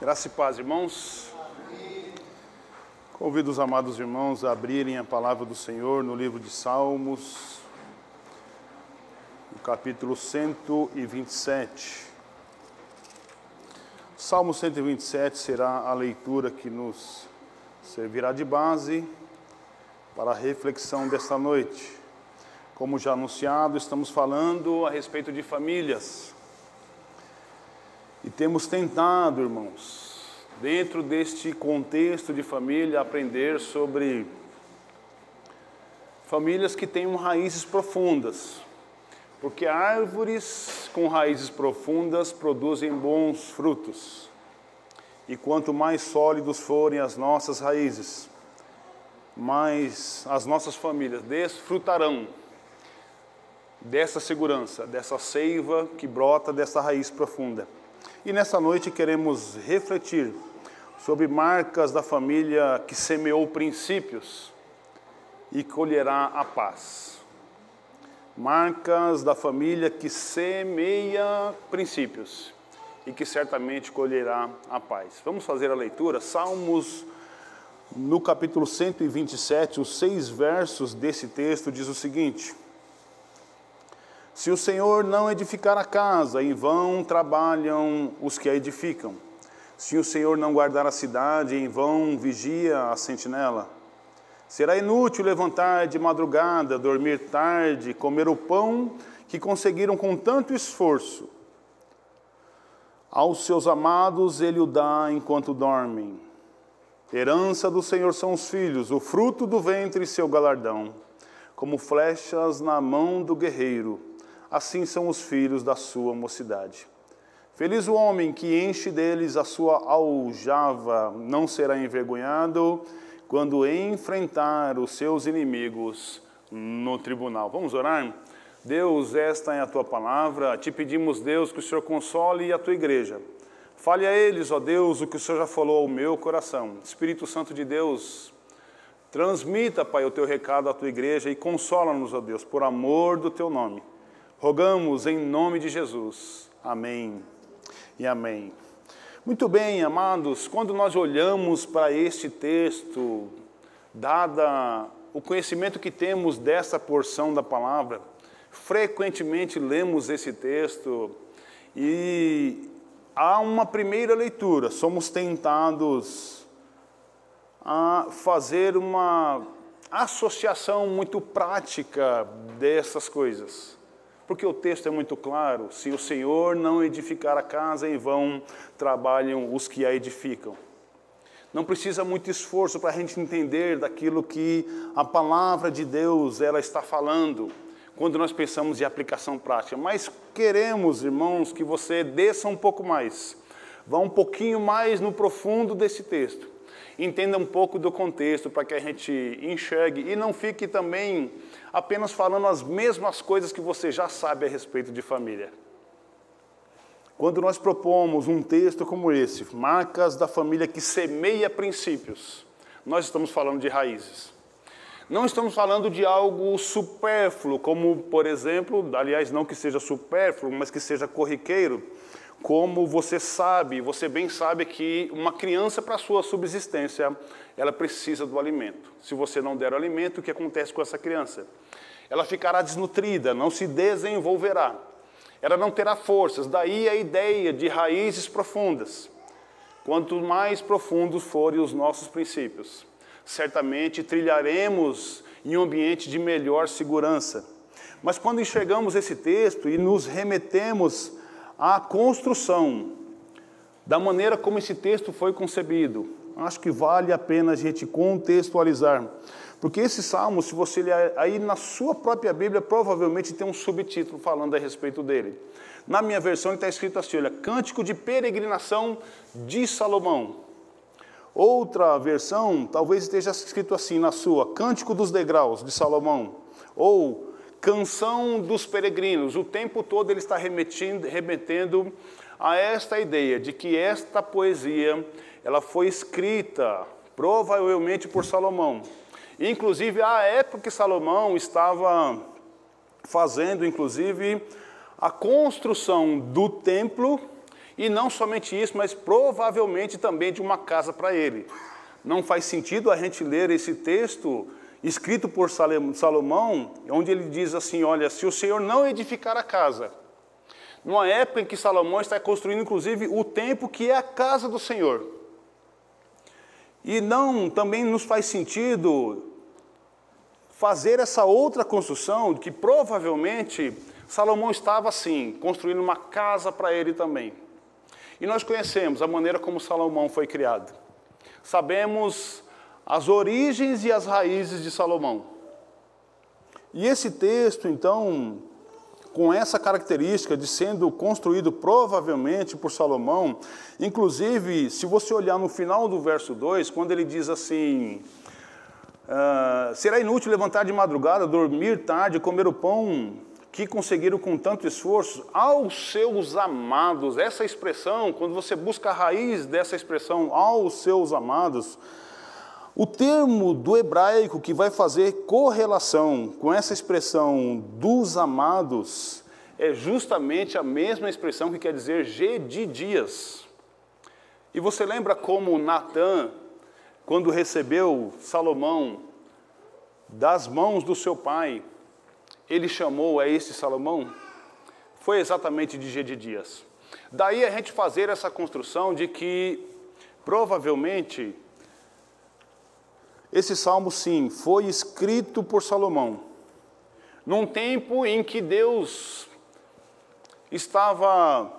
Graça e paz, irmãos. Convido os amados irmãos a abrirem a palavra do Senhor no livro de Salmos, no capítulo 127. Salmo 127 será a leitura que nos servirá de base para a reflexão desta noite. Como já anunciado, estamos falando a respeito de famílias. E temos tentado, irmãos, dentro deste contexto de família, aprender sobre famílias que tenham raízes profundas. Porque árvores com raízes profundas produzem bons frutos. E quanto mais sólidos forem as nossas raízes, mais as nossas famílias desfrutarão dessa segurança, dessa seiva que brota dessa raiz profunda. E nessa noite queremos refletir sobre marcas da família que semeou princípios e colherá a paz. Marcas da família que semeia princípios e que certamente colherá a paz. Vamos fazer a leitura? Salmos, no capítulo 127, os seis versos desse texto diz o seguinte: se o Senhor não edificar a casa, em vão trabalham os que a edificam. Se o Senhor não guardar a cidade, em vão vigia a sentinela. Será inútil levantar de madrugada, dormir tarde, comer o pão que conseguiram com tanto esforço. Aos seus amados ele o dá enquanto dormem. Herança do Senhor são os filhos, o fruto do ventre seu galardão, como flechas na mão do guerreiro assim são os filhos da sua mocidade. Feliz o homem que enche deles a sua aljava, não será envergonhado quando enfrentar os seus inimigos no tribunal. Vamos orar? Deus, esta é a tua palavra. Te pedimos, Deus, que o Senhor console a tua igreja. Fale a eles, ó Deus, o que o Senhor já falou ao meu coração. Espírito Santo de Deus, transmita, Pai, o teu recado à tua igreja e consola-nos, ó Deus, por amor do teu nome. Rogamos em nome de Jesus. Amém e amém. Muito bem, amados, quando nós olhamos para este texto, dada o conhecimento que temos dessa porção da palavra, frequentemente lemos esse texto e há uma primeira leitura, somos tentados a fazer uma associação muito prática dessas coisas porque o texto é muito claro: se o Senhor não edificar a casa, em vão trabalham os que a edificam. Não precisa muito esforço para a gente entender daquilo que a palavra de Deus ela está falando quando nós pensamos em aplicação prática. Mas queremos, irmãos, que você desça um pouco mais, vá um pouquinho mais no profundo desse texto, entenda um pouco do contexto para que a gente enxergue e não fique também apenas falando as mesmas coisas que você já sabe a respeito de família. Quando nós propomos um texto como esse, marcas da família que semeia princípios, nós estamos falando de raízes. Não estamos falando de algo supérfluo, como, por exemplo, aliás, não que seja supérfluo, mas que seja corriqueiro, como você sabe, você bem sabe que uma criança, para sua subsistência, ela precisa do alimento. Se você não der o alimento, o que acontece com essa criança? Ela ficará desnutrida, não se desenvolverá. Ela não terá forças. Daí a ideia de raízes profundas. Quanto mais profundos forem os nossos princípios, certamente trilharemos em um ambiente de melhor segurança. Mas quando enxergamos esse texto e nos remetemos à construção da maneira como esse texto foi concebido, acho que vale a pena a gente contextualizar. Porque esse salmo, se você ler aí na sua própria Bíblia, provavelmente tem um subtítulo falando a respeito dele. Na minha versão está escrito assim: olha, Cântico de Peregrinação de Salomão. Outra versão, talvez esteja escrito assim na sua: Cântico dos Degraus de Salomão. Ou Canção dos Peregrinos. O tempo todo ele está remetendo, remetendo a esta ideia de que esta poesia ela foi escrita provavelmente por Salomão. Inclusive, à época que Salomão estava fazendo, inclusive, a construção do templo E não somente isso, mas provavelmente também de uma casa para ele. Não faz sentido a gente ler esse texto escrito por Salomão, onde ele diz assim: Olha, se o Senhor não edificar a casa, numa época em que Salomão está construindo, inclusive, o templo que é a casa do Senhor. E não também nos faz sentido fazer essa outra construção, que provavelmente Salomão estava assim, construindo uma casa para ele também. E nós conhecemos a maneira como Salomão foi criado. Sabemos as origens e as raízes de Salomão. E esse texto, então, com essa característica de sendo construído provavelmente por Salomão, inclusive, se você olhar no final do verso 2, quando ele diz assim: uh, Será inútil levantar de madrugada, dormir tarde, comer o pão que conseguiram com tanto esforço aos seus amados. Essa expressão, quando você busca a raiz dessa expressão, aos seus amados, o termo do hebraico que vai fazer correlação com essa expressão dos amados é justamente a mesma expressão que quer dizer G de dias. E você lembra como Natã, quando recebeu Salomão das mãos do seu pai, ele chamou a esse Salomão? Foi exatamente de G de dias. Daí a gente fazer essa construção de que provavelmente esse salmo, sim, foi escrito por Salomão, num tempo em que Deus estava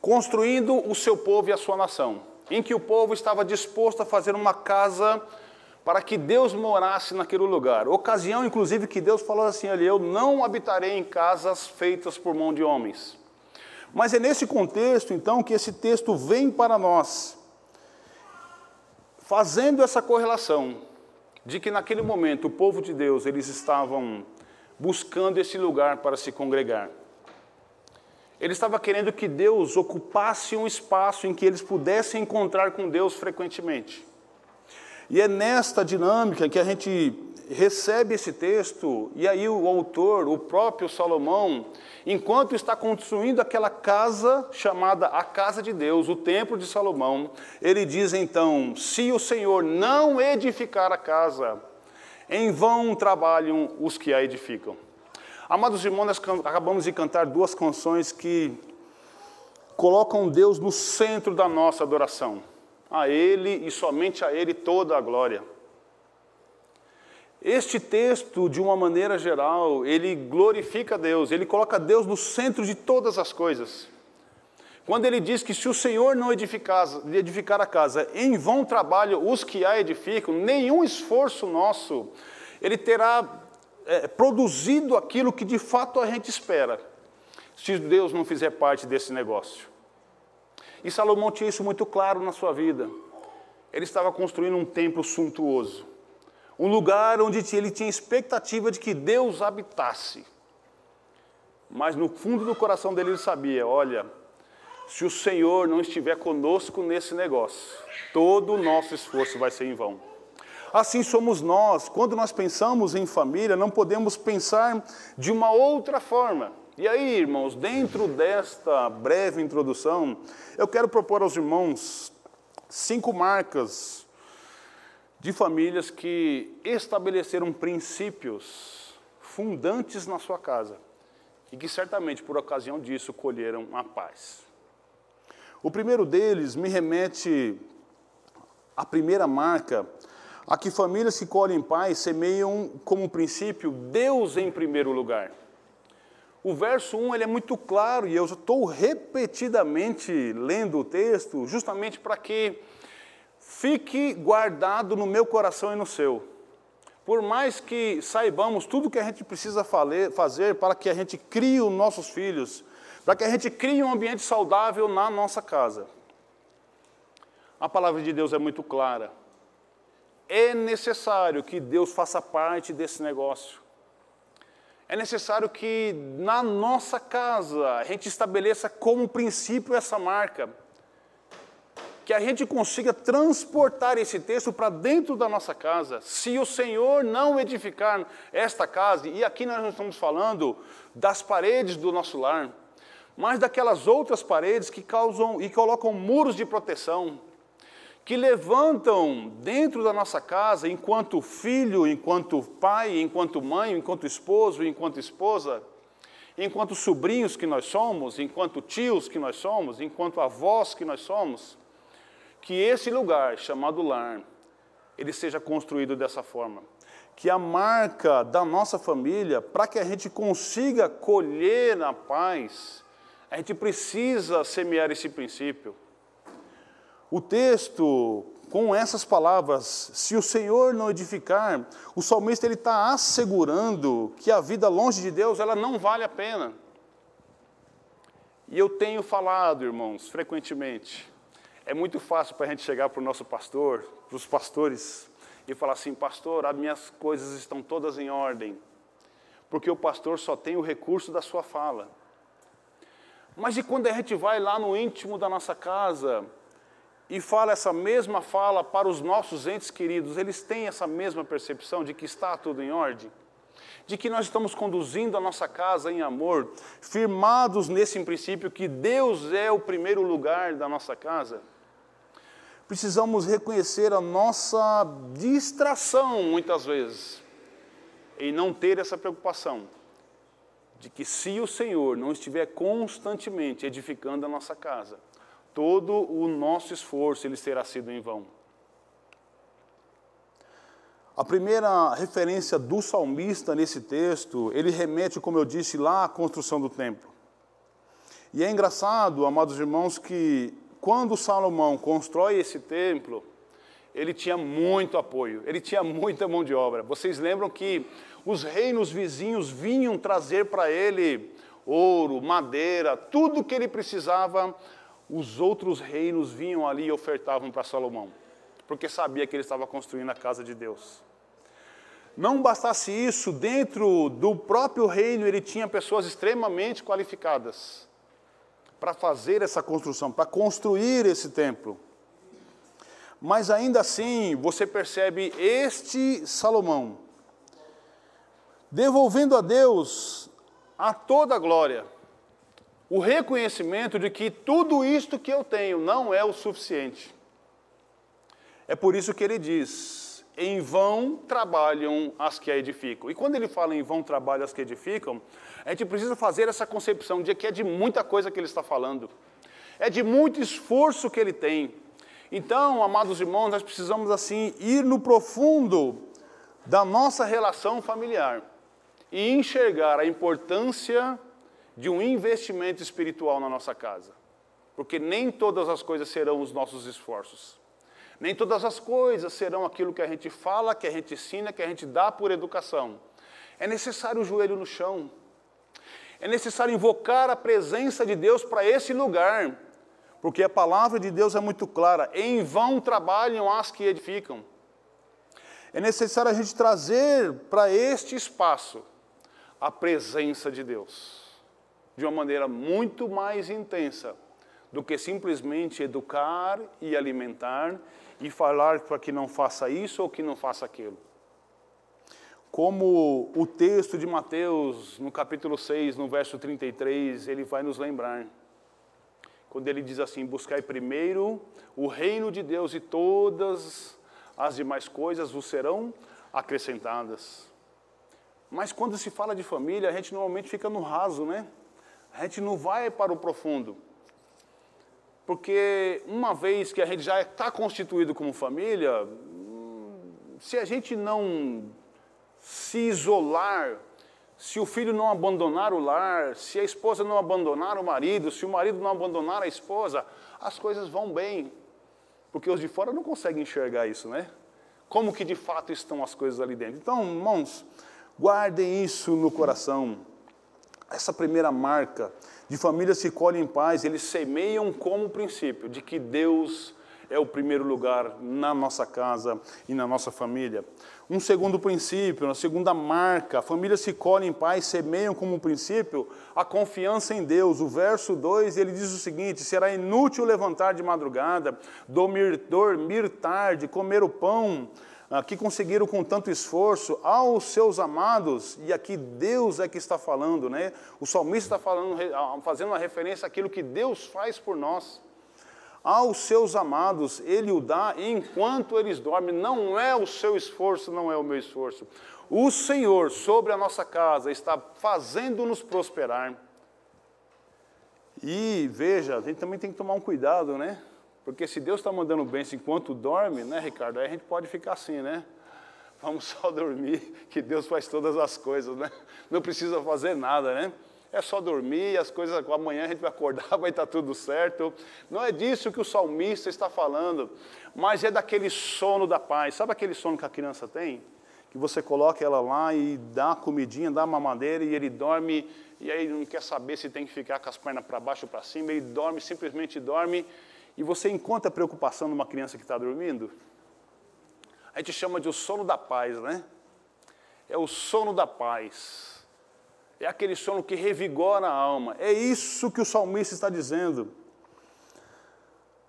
construindo o seu povo e a sua nação, em que o povo estava disposto a fazer uma casa para que Deus morasse naquele lugar. Ocasião, inclusive, que Deus falou assim ali: Eu não habitarei em casas feitas por mão de homens. Mas é nesse contexto, então, que esse texto vem para nós, fazendo essa correlação de que naquele momento o povo de Deus, eles estavam buscando esse lugar para se congregar. Ele estava querendo que Deus ocupasse um espaço em que eles pudessem encontrar com Deus frequentemente. E é nesta dinâmica que a gente recebe esse texto, e aí o autor, o próprio Salomão, enquanto está construindo aquela casa chamada a casa de Deus, o templo de Salomão, ele diz então: se o Senhor não edificar a casa, em vão trabalham os que a edificam. Amados irmãos, nós acabamos de cantar duas canções que colocam Deus no centro da nossa adoração. A Ele e somente a Ele toda a glória. Este texto, de uma maneira geral, ele glorifica Deus, ele coloca Deus no centro de todas as coisas. Quando ele diz que se o Senhor não edificar, edificar a casa, em vão trabalham os que a edificam, nenhum esforço nosso, ele terá é, produzido aquilo que de fato a gente espera, se Deus não fizer parte desse negócio. E Salomão tinha isso muito claro na sua vida. Ele estava construindo um templo suntuoso um lugar onde ele tinha expectativa de que Deus habitasse. Mas no fundo do coração dele ele sabia: olha, se o Senhor não estiver conosco nesse negócio, todo o nosso esforço vai ser em vão. Assim somos nós, quando nós pensamos em família, não podemos pensar de uma outra forma. E aí, irmãos, dentro desta breve introdução, eu quero propor aos irmãos cinco marcas de famílias que estabeleceram princípios fundantes na sua casa e que certamente por ocasião disso colheram a paz. O primeiro deles me remete à primeira marca, a que famílias que colhem paz semeiam como princípio Deus em primeiro lugar. O verso 1 ele é muito claro e eu estou repetidamente lendo o texto justamente para que fique guardado no meu coração e no seu. Por mais que saibamos tudo que a gente precisa fazer para que a gente crie os nossos filhos, para que a gente crie um ambiente saudável na nossa casa. A palavra de Deus é muito clara. É necessário que Deus faça parte desse negócio. É necessário que na nossa casa a gente estabeleça como princípio essa marca que a gente consiga transportar esse texto para dentro da nossa casa. Se o Senhor não edificar esta casa, e aqui nós não estamos falando das paredes do nosso lar, mas daquelas outras paredes que causam e colocam muros de proteção, que levantam dentro da nossa casa, enquanto filho, enquanto pai, enquanto mãe, enquanto esposo, enquanto esposa, enquanto sobrinhos que nós somos, enquanto tios que nós somos, enquanto avós que nós somos, que esse lugar chamado lar, ele seja construído dessa forma. Que a marca da nossa família, para que a gente consiga colher na paz, a gente precisa semear esse princípio. O texto, com essas palavras, se o Senhor não edificar, o salmista ele está assegurando que a vida longe de Deus ela não vale a pena. E eu tenho falado, irmãos, frequentemente, é muito fácil para a gente chegar para o nosso pastor, para os pastores, e falar assim: Pastor, as minhas coisas estão todas em ordem, porque o pastor só tem o recurso da sua fala. Mas e quando a gente vai lá no íntimo da nossa casa e fala essa mesma fala para os nossos entes queridos, eles têm essa mesma percepção de que está tudo em ordem? De que nós estamos conduzindo a nossa casa em amor, firmados nesse princípio que Deus é o primeiro lugar da nossa casa? Precisamos reconhecer a nossa distração, muitas vezes, em não ter essa preocupação de que se o Senhor não estiver constantemente edificando a nossa casa, todo o nosso esforço ele será sido em vão. A primeira referência do salmista nesse texto, ele remete, como eu disse, lá à construção do templo. E é engraçado, amados irmãos, que quando Salomão constrói esse templo, ele tinha muito apoio, ele tinha muita mão de obra. Vocês lembram que os reinos vizinhos vinham trazer para ele ouro, madeira, tudo que ele precisava os outros reinos vinham ali e ofertavam para Salomão, porque sabia que ele estava construindo a casa de Deus. Não bastasse isso, dentro do próprio reino ele tinha pessoas extremamente qualificadas para fazer essa construção, para construir esse templo. Mas ainda assim, você percebe este Salomão devolvendo a Deus a toda a glória o reconhecimento de que tudo isto que eu tenho não é o suficiente. É por isso que ele diz: em vão trabalham as que a edificam. E quando ele fala em vão trabalham as que edificam, a gente precisa fazer essa concepção de que é de muita coisa que ele está falando, é de muito esforço que ele tem. Então, amados irmãos, nós precisamos assim ir no profundo da nossa relação familiar e enxergar a importância de um investimento espiritual na nossa casa. Porque nem todas as coisas serão os nossos esforços. Nem todas as coisas serão aquilo que a gente fala, que a gente ensina, que a gente dá por educação. É necessário o joelho no chão. É necessário invocar a presença de Deus para esse lugar. Porque a palavra de Deus é muito clara: em vão trabalham as que edificam. É necessário a gente trazer para este espaço a presença de Deus de uma maneira muito mais intensa do que simplesmente educar e alimentar e falar para que não faça isso ou que não faça aquilo. Como o texto de Mateus, no capítulo 6, no verso 33, ele vai nos lembrar. Quando ele diz assim: Buscai primeiro o reino de Deus e todas as demais coisas vos serão acrescentadas. Mas quando se fala de família, a gente normalmente fica no raso, né? A gente não vai para o profundo. Porque uma vez que a gente já está constituído como família, se a gente não se isolar, se o filho não abandonar o lar, se a esposa não abandonar o marido, se o marido não abandonar a esposa, as coisas vão bem. Porque os de fora não conseguem enxergar isso, né? Como que de fato estão as coisas ali dentro. Então, irmãos, guardem isso no coração essa primeira marca de famílias que colhem em paz, eles semeiam como princípio de que Deus é o primeiro lugar na nossa casa e na nossa família. Um segundo princípio, uma segunda marca, famílias que colhem em paz semeiam como princípio a confiança em Deus. O verso 2, ele diz o seguinte: será inútil levantar de madrugada, dormir, dormir tarde, comer o pão ah, que conseguiram com tanto esforço aos seus amados, e aqui Deus é que está falando, né? O salmista está falando, ah, fazendo uma referência àquilo que Deus faz por nós. Aos seus amados, Ele o dá enquanto eles dormem. Não é o seu esforço, não é o meu esforço. O Senhor sobre a nossa casa está fazendo-nos prosperar. E veja, a gente também tem que tomar um cuidado, né? Porque se Deus está mandando bênção enquanto dorme, né, Ricardo? Aí a gente pode ficar assim, né? Vamos só dormir, que Deus faz todas as coisas, né? Não precisa fazer nada, né? É só dormir, as coisas, amanhã a gente vai acordar, vai estar tudo certo. Não é disso que o salmista está falando, mas é daquele sono da paz. Sabe aquele sono que a criança tem? Que você coloca ela lá e dá comidinha, dá mamadeira e ele dorme, e aí não quer saber se tem que ficar com as pernas para baixo ou para cima, ele dorme, simplesmente dorme, e você encontra preocupação numa criança que está dormindo? A gente chama de o sono da paz, né? É o sono da paz. É aquele sono que revigora a alma. É isso que o salmista está dizendo.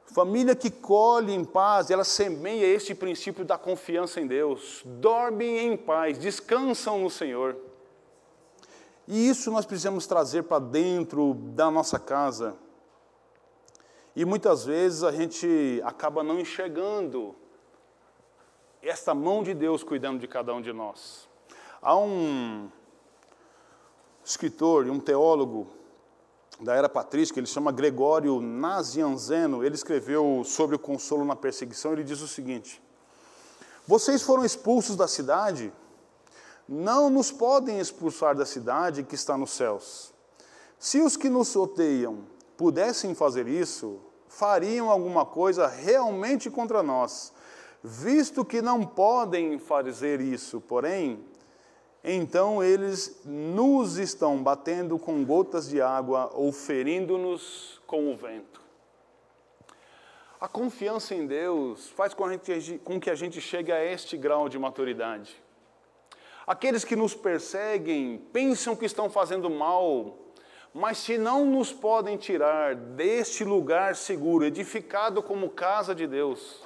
Família que colhe em paz, ela semeia este princípio da confiança em Deus. Dormem em paz, descansam no Senhor. E isso nós precisamos trazer para dentro da nossa casa. E muitas vezes a gente acaba não enxergando esta mão de Deus cuidando de cada um de nós. Há um escritor e um teólogo da era patrística, ele chama Gregório Nazianzeno, ele escreveu sobre o consolo na perseguição, ele diz o seguinte: Vocês foram expulsos da cidade, não nos podem expulsar da cidade que está nos céus. Se os que nos odeiam pudessem fazer isso, fariam alguma coisa realmente contra nós. Visto que não podem fazer isso, porém, então eles nos estão batendo com gotas de água ou ferindo-nos com o vento. A confiança em Deus faz com, gente, com que a gente chegue a este grau de maturidade. Aqueles que nos perseguem pensam que estão fazendo mal mas se não nos podem tirar deste lugar seguro, edificado como casa de Deus,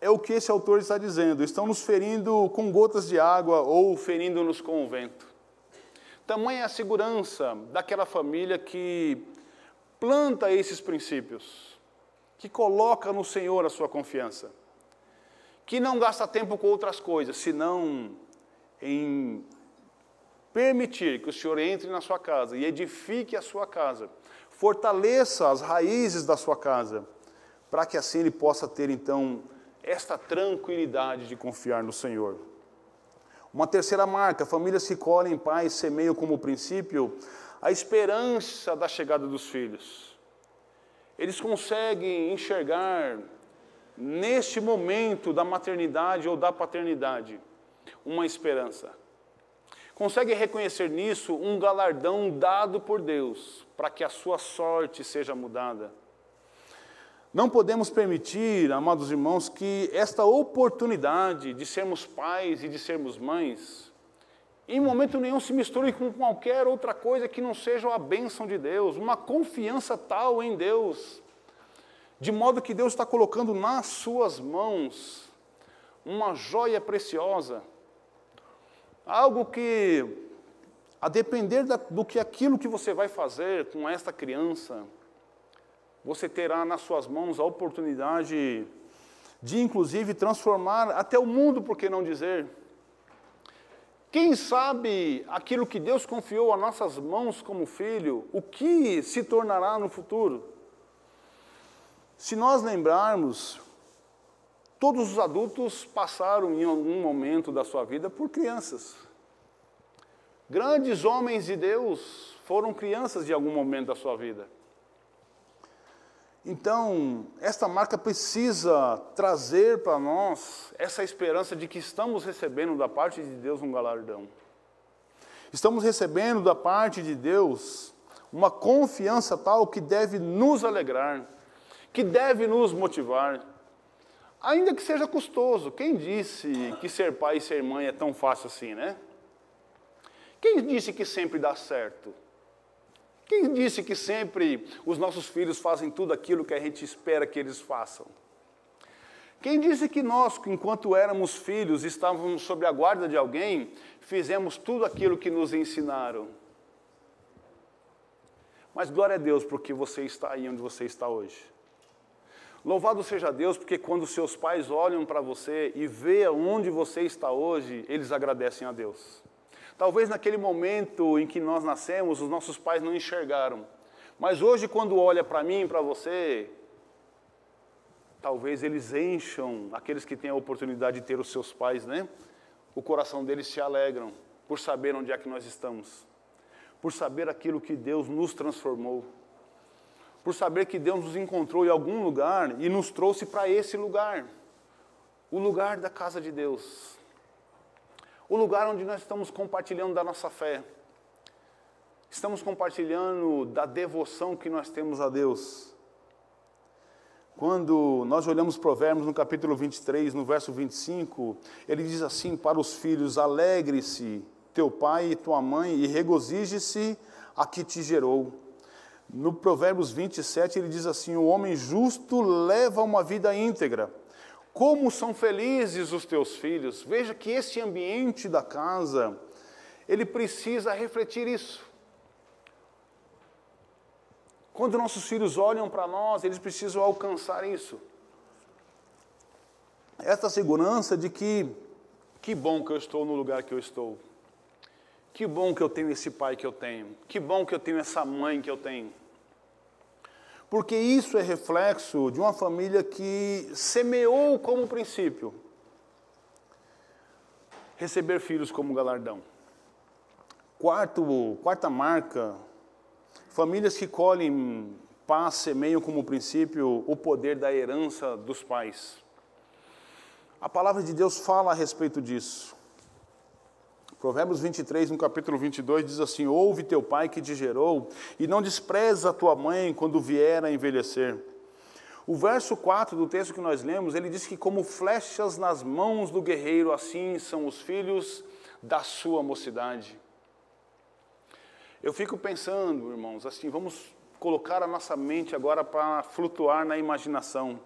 é o que esse autor está dizendo. Estão nos ferindo com gotas de água ou ferindo-nos com o vento. Tamanha é a segurança daquela família que planta esses princípios, que coloca no Senhor a sua confiança, que não gasta tempo com outras coisas, senão em permitir que o Senhor entre na sua casa e edifique a sua casa, fortaleça as raízes da sua casa, para que assim ele possa ter então esta tranquilidade de confiar no Senhor. Uma terceira marca, famílias que colhem paz semeiam como princípio a esperança da chegada dos filhos. Eles conseguem enxergar neste momento da maternidade ou da paternidade uma esperança consegue reconhecer nisso um galardão dado por Deus para que a sua sorte seja mudada. Não podemos permitir, amados irmãos, que esta oportunidade de sermos pais e de sermos mães, em momento nenhum se misture com qualquer outra coisa que não seja a bênção de Deus, uma confiança tal em Deus, de modo que Deus está colocando nas suas mãos uma joia preciosa, Algo que, a depender da, do que aquilo que você vai fazer com esta criança, você terá nas suas mãos a oportunidade de, inclusive, transformar até o mundo, por que não dizer? Quem sabe aquilo que Deus confiou a nossas mãos como filho, o que se tornará no futuro? Se nós lembrarmos Todos os adultos passaram em algum momento da sua vida por crianças. Grandes homens de Deus foram crianças de algum momento da sua vida. Então, esta marca precisa trazer para nós essa esperança de que estamos recebendo da parte de Deus um galardão. Estamos recebendo da parte de Deus uma confiança tal que deve nos alegrar, que deve nos motivar, Ainda que seja custoso, quem disse que ser pai e ser mãe é tão fácil assim, né? Quem disse que sempre dá certo? Quem disse que sempre os nossos filhos fazem tudo aquilo que a gente espera que eles façam? Quem disse que nós, enquanto éramos filhos, estávamos sob a guarda de alguém, fizemos tudo aquilo que nos ensinaram? Mas glória a Deus porque você está aí onde você está hoje. Louvado seja Deus, porque quando seus pais olham para você e vê onde você está hoje, eles agradecem a Deus. Talvez naquele momento em que nós nascemos, os nossos pais não enxergaram. Mas hoje, quando olha para mim, para você, talvez eles encham, aqueles que têm a oportunidade de ter os seus pais, né? O coração deles se alegram por saber onde é que nós estamos, por saber aquilo que Deus nos transformou por saber que Deus nos encontrou em algum lugar e nos trouxe para esse lugar o lugar da casa de Deus. O lugar onde nós estamos compartilhando da nossa fé. Estamos compartilhando da devoção que nós temos a Deus. Quando nós olhamos Provérbios no capítulo 23, no verso 25, ele diz assim para os filhos: Alegre-se teu pai e tua mãe, e regozije-se a que te gerou. No Provérbios 27, ele diz assim: O homem justo leva uma vida íntegra. Como são felizes os teus filhos. Veja que esse ambiente da casa, ele precisa refletir isso. Quando nossos filhos olham para nós, eles precisam alcançar isso. Esta segurança de que, que bom que eu estou no lugar que eu estou. Que bom que eu tenho esse pai que eu tenho. Que bom que eu tenho essa mãe que eu tenho porque isso é reflexo de uma família que semeou como princípio receber filhos como galardão. Quarto, quarta marca, famílias que colhem paz semeiam como princípio o poder da herança dos pais. A palavra de Deus fala a respeito disso. Provérbios 23, no capítulo 22, diz assim: Ouve teu pai que te gerou, e não despreza a tua mãe quando vier a envelhecer. O verso 4 do texto que nós lemos, ele diz que, como flechas nas mãos do guerreiro, assim são os filhos da sua mocidade. Eu fico pensando, irmãos, assim, vamos colocar a nossa mente agora para flutuar na imaginação.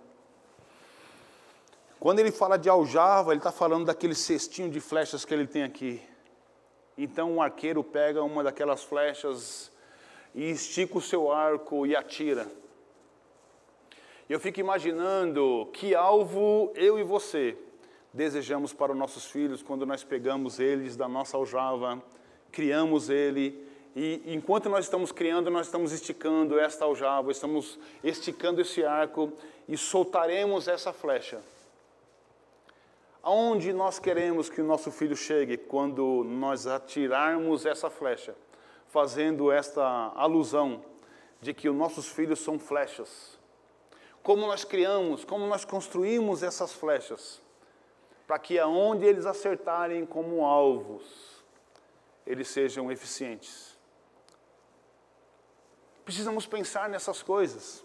Quando ele fala de aljava, ele está falando daquele cestinho de flechas que ele tem aqui. Então o um arqueiro pega uma daquelas flechas e estica o seu arco e atira. Eu fico imaginando que alvo eu e você desejamos para os nossos filhos quando nós pegamos eles da nossa aljava, criamos ele e enquanto nós estamos criando, nós estamos esticando esta aljava, estamos esticando esse arco e soltaremos essa flecha. Aonde nós queremos que o nosso filho chegue quando nós atirarmos essa flecha, fazendo esta alusão de que os nossos filhos são flechas. Como nós criamos, como nós construímos essas flechas, para que aonde eles acertarem como alvos, eles sejam eficientes. Precisamos pensar nessas coisas.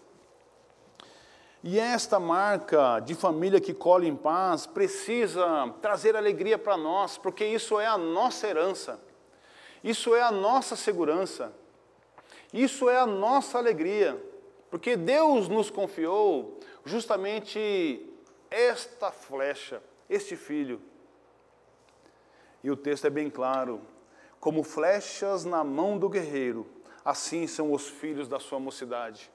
E esta marca de família que colhe em paz precisa trazer alegria para nós, porque isso é a nossa herança, isso é a nossa segurança, isso é a nossa alegria, porque Deus nos confiou justamente esta flecha, este filho. E o texto é bem claro: como flechas na mão do guerreiro, assim são os filhos da sua mocidade.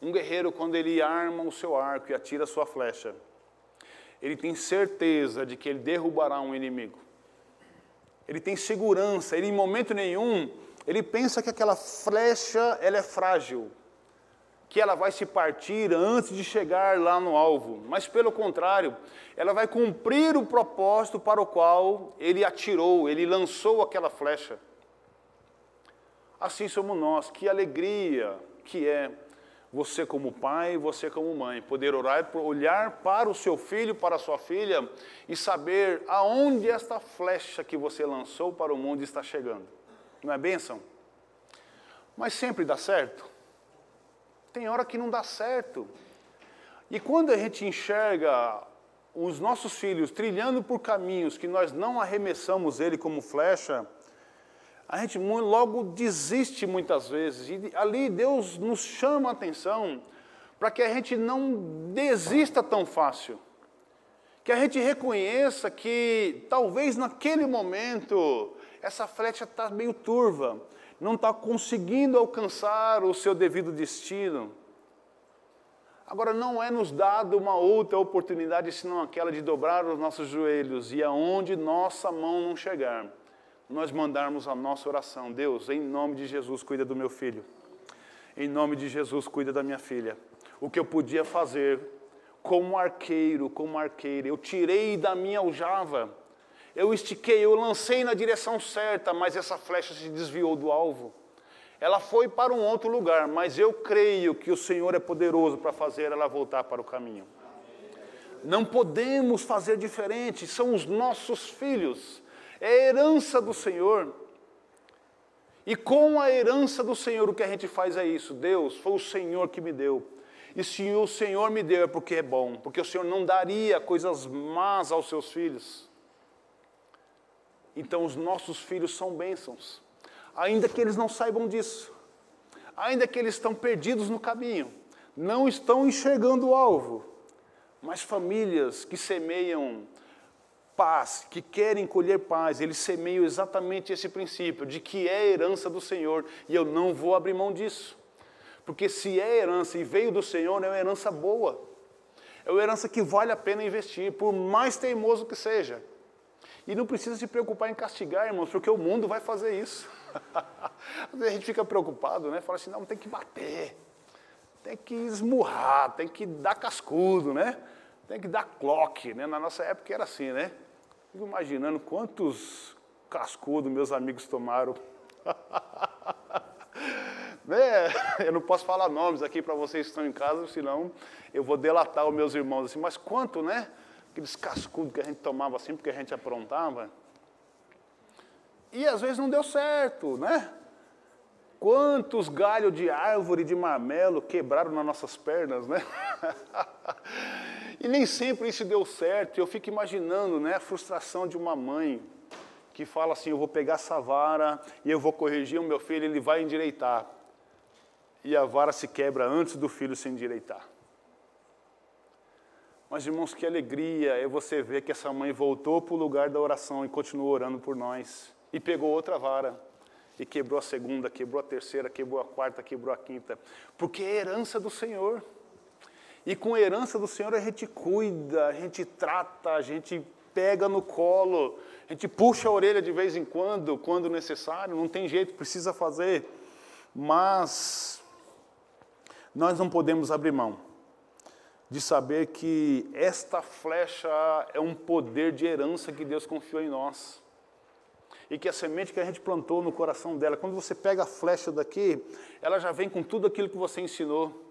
Um guerreiro, quando ele arma o seu arco e atira a sua flecha, ele tem certeza de que ele derrubará um inimigo. Ele tem segurança, ele em momento nenhum, ele pensa que aquela flecha ela é frágil, que ela vai se partir antes de chegar lá no alvo, mas pelo contrário, ela vai cumprir o propósito para o qual ele atirou, ele lançou aquela flecha. Assim somos nós, que alegria que é você como pai, você como mãe, poder orar, olhar para o seu filho, para a sua filha e saber aonde esta flecha que você lançou para o mundo está chegando. Não é bênção? Mas sempre dá certo? Tem hora que não dá certo. E quando a gente enxerga os nossos filhos trilhando por caminhos que nós não arremessamos ele como flecha, a gente logo desiste muitas vezes. E ali Deus nos chama a atenção para que a gente não desista tão fácil. Que a gente reconheça que talvez naquele momento essa flecha está meio turva, não está conseguindo alcançar o seu devido destino. Agora, não é nos dado uma outra oportunidade senão aquela de dobrar os nossos joelhos e aonde nossa mão não chegar, nós mandarmos a nossa oração. Deus, em nome de Jesus, cuida do meu filho. Em nome de Jesus, cuida da minha filha. O que eu podia fazer como arqueiro, como arqueira, eu tirei da minha aljava, eu estiquei, eu lancei na direção certa, mas essa flecha se desviou do alvo. Ela foi para um outro lugar, mas eu creio que o Senhor é poderoso para fazer ela voltar para o caminho. Não podemos fazer diferente, são os nossos filhos, é a herança do Senhor. E com a herança do Senhor, o que a gente faz é isso: Deus, foi o Senhor que me deu. E se o Senhor me deu é porque é bom, porque o Senhor não daria coisas más aos seus filhos. Então, os nossos filhos são bênçãos ainda que eles não saibam disso, ainda que eles estão perdidos no caminho, não estão enxergando o alvo, mas famílias que semeiam paz, que querem colher paz, eles semeiam exatamente esse princípio de que é herança do Senhor e eu não vou abrir mão disso. Porque se é herança e veio do Senhor, é uma herança boa. É uma herança que vale a pena investir, por mais teimoso que seja. E não precisa se preocupar em castigar, irmãos, porque o mundo vai fazer isso. A gente fica preocupado, né? Fala assim, não, tem que bater, tem que esmurrar, tem que dar cascudo, né? Tem que dar cloque, né? Na nossa época era assim, né? Fico imaginando quantos cascudos meus amigos tomaram. né? Eu não posso falar nomes aqui para vocês que estão em casa, senão eu vou delatar os meus irmãos assim. Mas quanto, né? Aqueles cascudos que a gente tomava assim porque a gente aprontava. E às vezes não deu certo, né? Quantos galhos de árvore de marmelo quebraram nas nossas pernas, né? e nem sempre isso deu certo. Eu fico imaginando, né, a frustração de uma mãe que fala assim: eu vou pegar essa vara e eu vou corrigir o meu filho, ele vai endireitar. E a vara se quebra antes do filho se endireitar. Mas, irmãos, que alegria é você ver que essa mãe voltou para o lugar da oração e continuou orando por nós e pegou outra vara e quebrou a segunda, quebrou a terceira, quebrou a quarta, quebrou a quinta, porque é herança do Senhor. E com herança do Senhor a gente cuida, a gente trata, a gente pega no colo, a gente puxa a orelha de vez em quando, quando necessário, não tem jeito, precisa fazer. Mas nós não podemos abrir mão de saber que esta flecha é um poder de herança que Deus confiou em nós e que a semente que a gente plantou no coração dela, quando você pega a flecha daqui, ela já vem com tudo aquilo que você ensinou,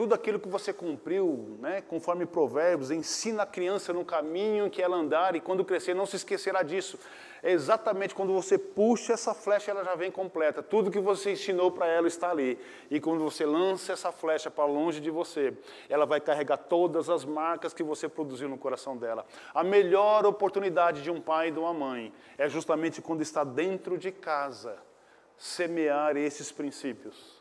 tudo aquilo que você cumpriu, né? conforme Provérbios, ensina a criança no caminho em que ela andar e quando crescer não se esquecerá disso. É exatamente quando você puxa essa flecha, ela já vem completa. Tudo que você ensinou para ela está ali. E quando você lança essa flecha para longe de você, ela vai carregar todas as marcas que você produziu no coração dela. A melhor oportunidade de um pai e de uma mãe é justamente quando está dentro de casa semear esses princípios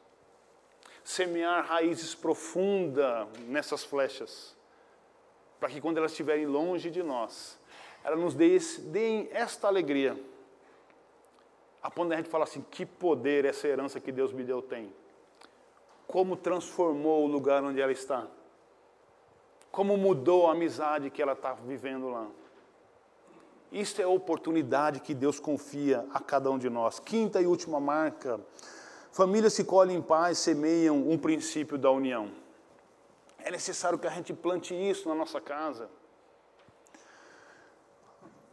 semear raízes profundas nessas flechas, para que quando elas estiverem longe de nós, elas nos deem esta alegria. A ponto de a gente falar assim: que poder essa herança que Deus me deu tem. Como transformou o lugar onde ela está. Como mudou a amizade que ela está vivendo lá. Isso é a oportunidade que Deus confia a cada um de nós. Quinta e última marca Famílias que colhem em paz semeiam um princípio da união. É necessário que a gente plante isso na nossa casa.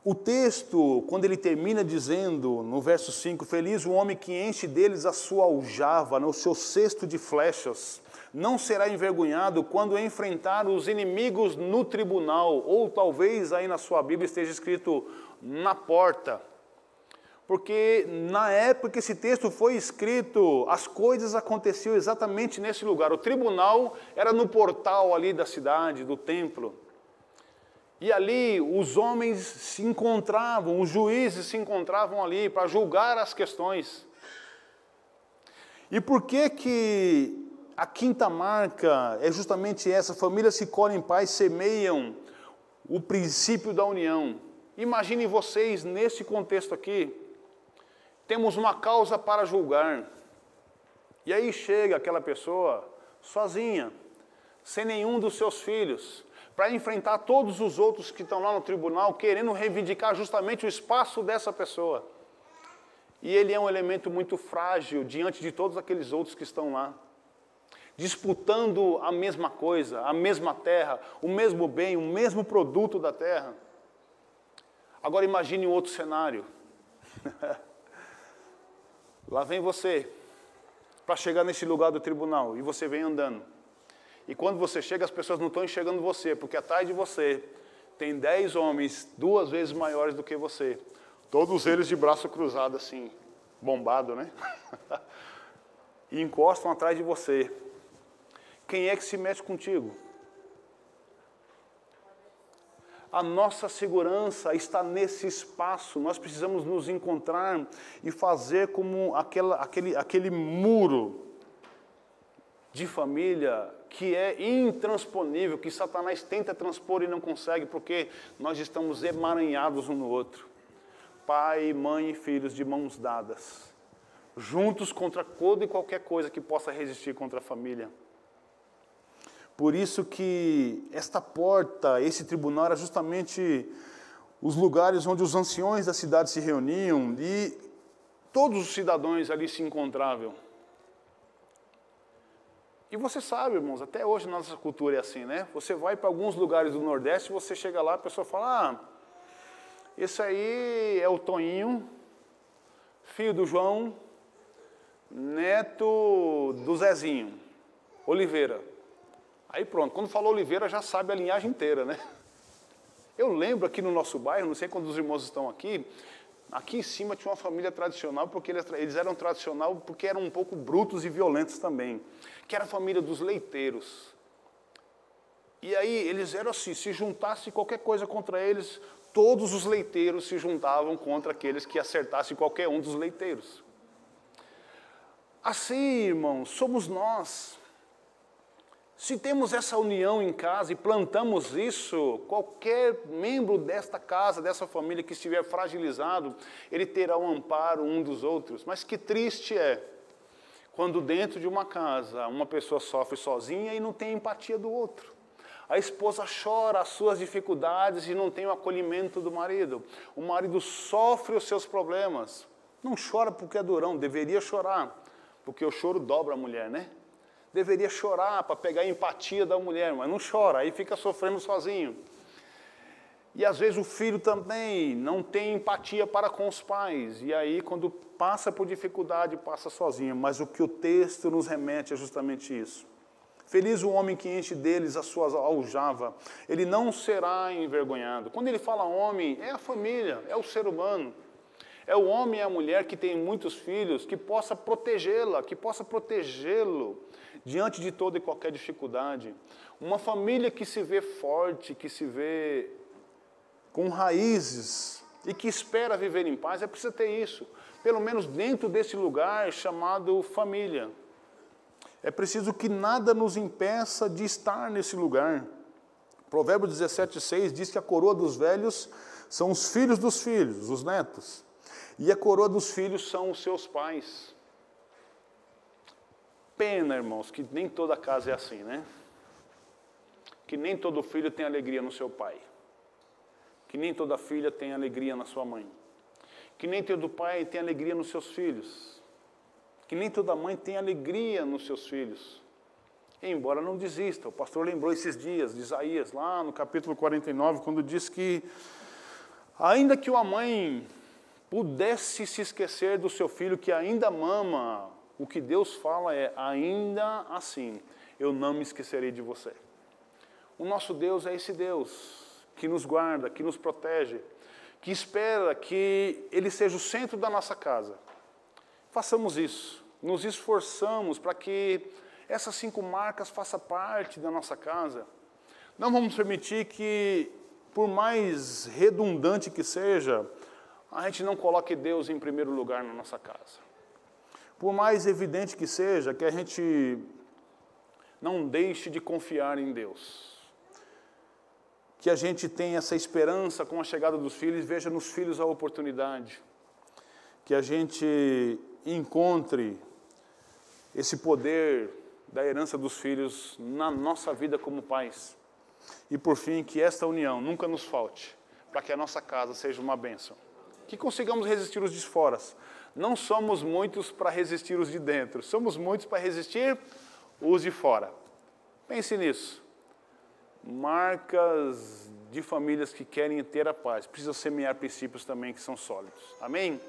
O texto, quando ele termina dizendo, no verso 5, Feliz o homem que enche deles a sua aljava, no seu cesto de flechas, não será envergonhado quando enfrentar os inimigos no tribunal, ou talvez aí na sua Bíblia esteja escrito na porta porque na época que esse texto foi escrito, as coisas aconteciam exatamente nesse lugar. O tribunal era no portal ali da cidade, do templo. E ali os homens se encontravam, os juízes se encontravam ali para julgar as questões. E por que que a quinta marca é justamente essa? Famílias se colhem em paz, semeiam o princípio da união. Imaginem vocês nesse contexto aqui, temos uma causa para julgar. E aí chega aquela pessoa sozinha, sem nenhum dos seus filhos, para enfrentar todos os outros que estão lá no tribunal, querendo reivindicar justamente o espaço dessa pessoa. E ele é um elemento muito frágil diante de todos aqueles outros que estão lá, disputando a mesma coisa, a mesma terra, o mesmo bem, o mesmo produto da terra. Agora imagine um outro cenário. lá vem você para chegar nesse lugar do tribunal e você vem andando. E quando você chega, as pessoas não estão enxergando você, porque atrás de você tem dez homens duas vezes maiores do que você. Todos eles de braço cruzado, assim, bombado, né? e encostam atrás de você. Quem é que se mete contigo? A nossa segurança está nesse espaço. Nós precisamos nos encontrar e fazer como aquela, aquele, aquele muro de família que é intransponível, que Satanás tenta transpor e não consegue, porque nós estamos emaranhados um no outro. Pai, mãe e filhos de mãos dadas, juntos contra toda e qualquer coisa que possa resistir contra a família. Por isso que esta porta, esse tribunal era justamente os lugares onde os anciões da cidade se reuniam e todos os cidadãos ali se encontravam. E você sabe, irmãos, até hoje nossa cultura é assim, né? Você vai para alguns lugares do Nordeste, você chega lá, a pessoa fala: Ah, esse aí é o Toninho, filho do João, neto do Zezinho, Oliveira. Aí pronto, quando falou Oliveira já sabe a linhagem inteira, né? Eu lembro aqui no nosso bairro, não sei quando os irmãos estão aqui, aqui em cima tinha uma família tradicional, porque eles eram tradicional porque eram um pouco brutos e violentos também que era a família dos leiteiros. E aí eles eram assim, se juntasse qualquer coisa contra eles, todos os leiteiros se juntavam contra aqueles que acertassem qualquer um dos leiteiros. Assim, irmãos, somos nós. Se temos essa união em casa e plantamos isso, qualquer membro desta casa, dessa família que estiver fragilizado, ele terá um amparo um dos outros. Mas que triste é quando dentro de uma casa uma pessoa sofre sozinha e não tem empatia do outro. A esposa chora as suas dificuldades e não tem o acolhimento do marido. O marido sofre os seus problemas. Não chora porque é durão, deveria chorar, porque o choro dobra a mulher, né? Deveria chorar para pegar a empatia da mulher, mas não chora, aí fica sofrendo sozinho. E às vezes o filho também não tem empatia para com os pais. E aí, quando passa por dificuldade, passa sozinho. Mas o que o texto nos remete é justamente isso. Feliz o homem que enche deles a sua aljava, ele não será envergonhado. Quando ele fala homem, é a família, é o ser humano. É o homem e a mulher que tem muitos filhos, que possa protegê-la, que possa protegê-lo diante de toda e qualquer dificuldade. Uma família que se vê forte, que se vê com raízes e que espera viver em paz, é preciso ter isso, pelo menos dentro desse lugar chamado família. É preciso que nada nos impeça de estar nesse lugar. Provérbio 17,6 diz que a coroa dos velhos são os filhos dos filhos, os netos, e a coroa dos filhos são os seus pais. Pena, irmãos, que nem toda casa é assim, né? Que nem todo filho tem alegria no seu pai que nem toda filha tem alegria na sua mãe, que nem todo pai tem alegria nos seus filhos, que nem toda mãe tem alegria nos seus filhos. Embora não desista, o pastor lembrou esses dias de Isaías, lá no capítulo 49, quando diz que, ainda que uma mãe pudesse se esquecer do seu filho que ainda mama, o que Deus fala é: ainda assim, eu não me esquecerei de você. O nosso Deus é esse Deus que nos guarda, que nos protege, que espera que Ele seja o centro da nossa casa. Façamos isso, nos esforçamos para que essas cinco marcas façam parte da nossa casa. Não vamos permitir que, por mais redundante que seja, a gente não coloque Deus em primeiro lugar na nossa casa. Por mais evidente que seja, que a gente não deixe de confiar em Deus. que a gente tenha essa esperança com a chegada dos filhos, veja nos filhos a oportunidade. Que a gente encontre esse poder da herança dos filhos na nossa vida como pais. E por fim, que esta união nunca nos falte, para que a nossa casa seja uma bênção. Que consigamos resistir os de fora. Não somos muitos para resistir os de dentro, somos muitos para resistir os de fora. Pense nisso. Marcas de famílias que querem ter a paz. Precisa semear princípios também que são sólidos. Amém?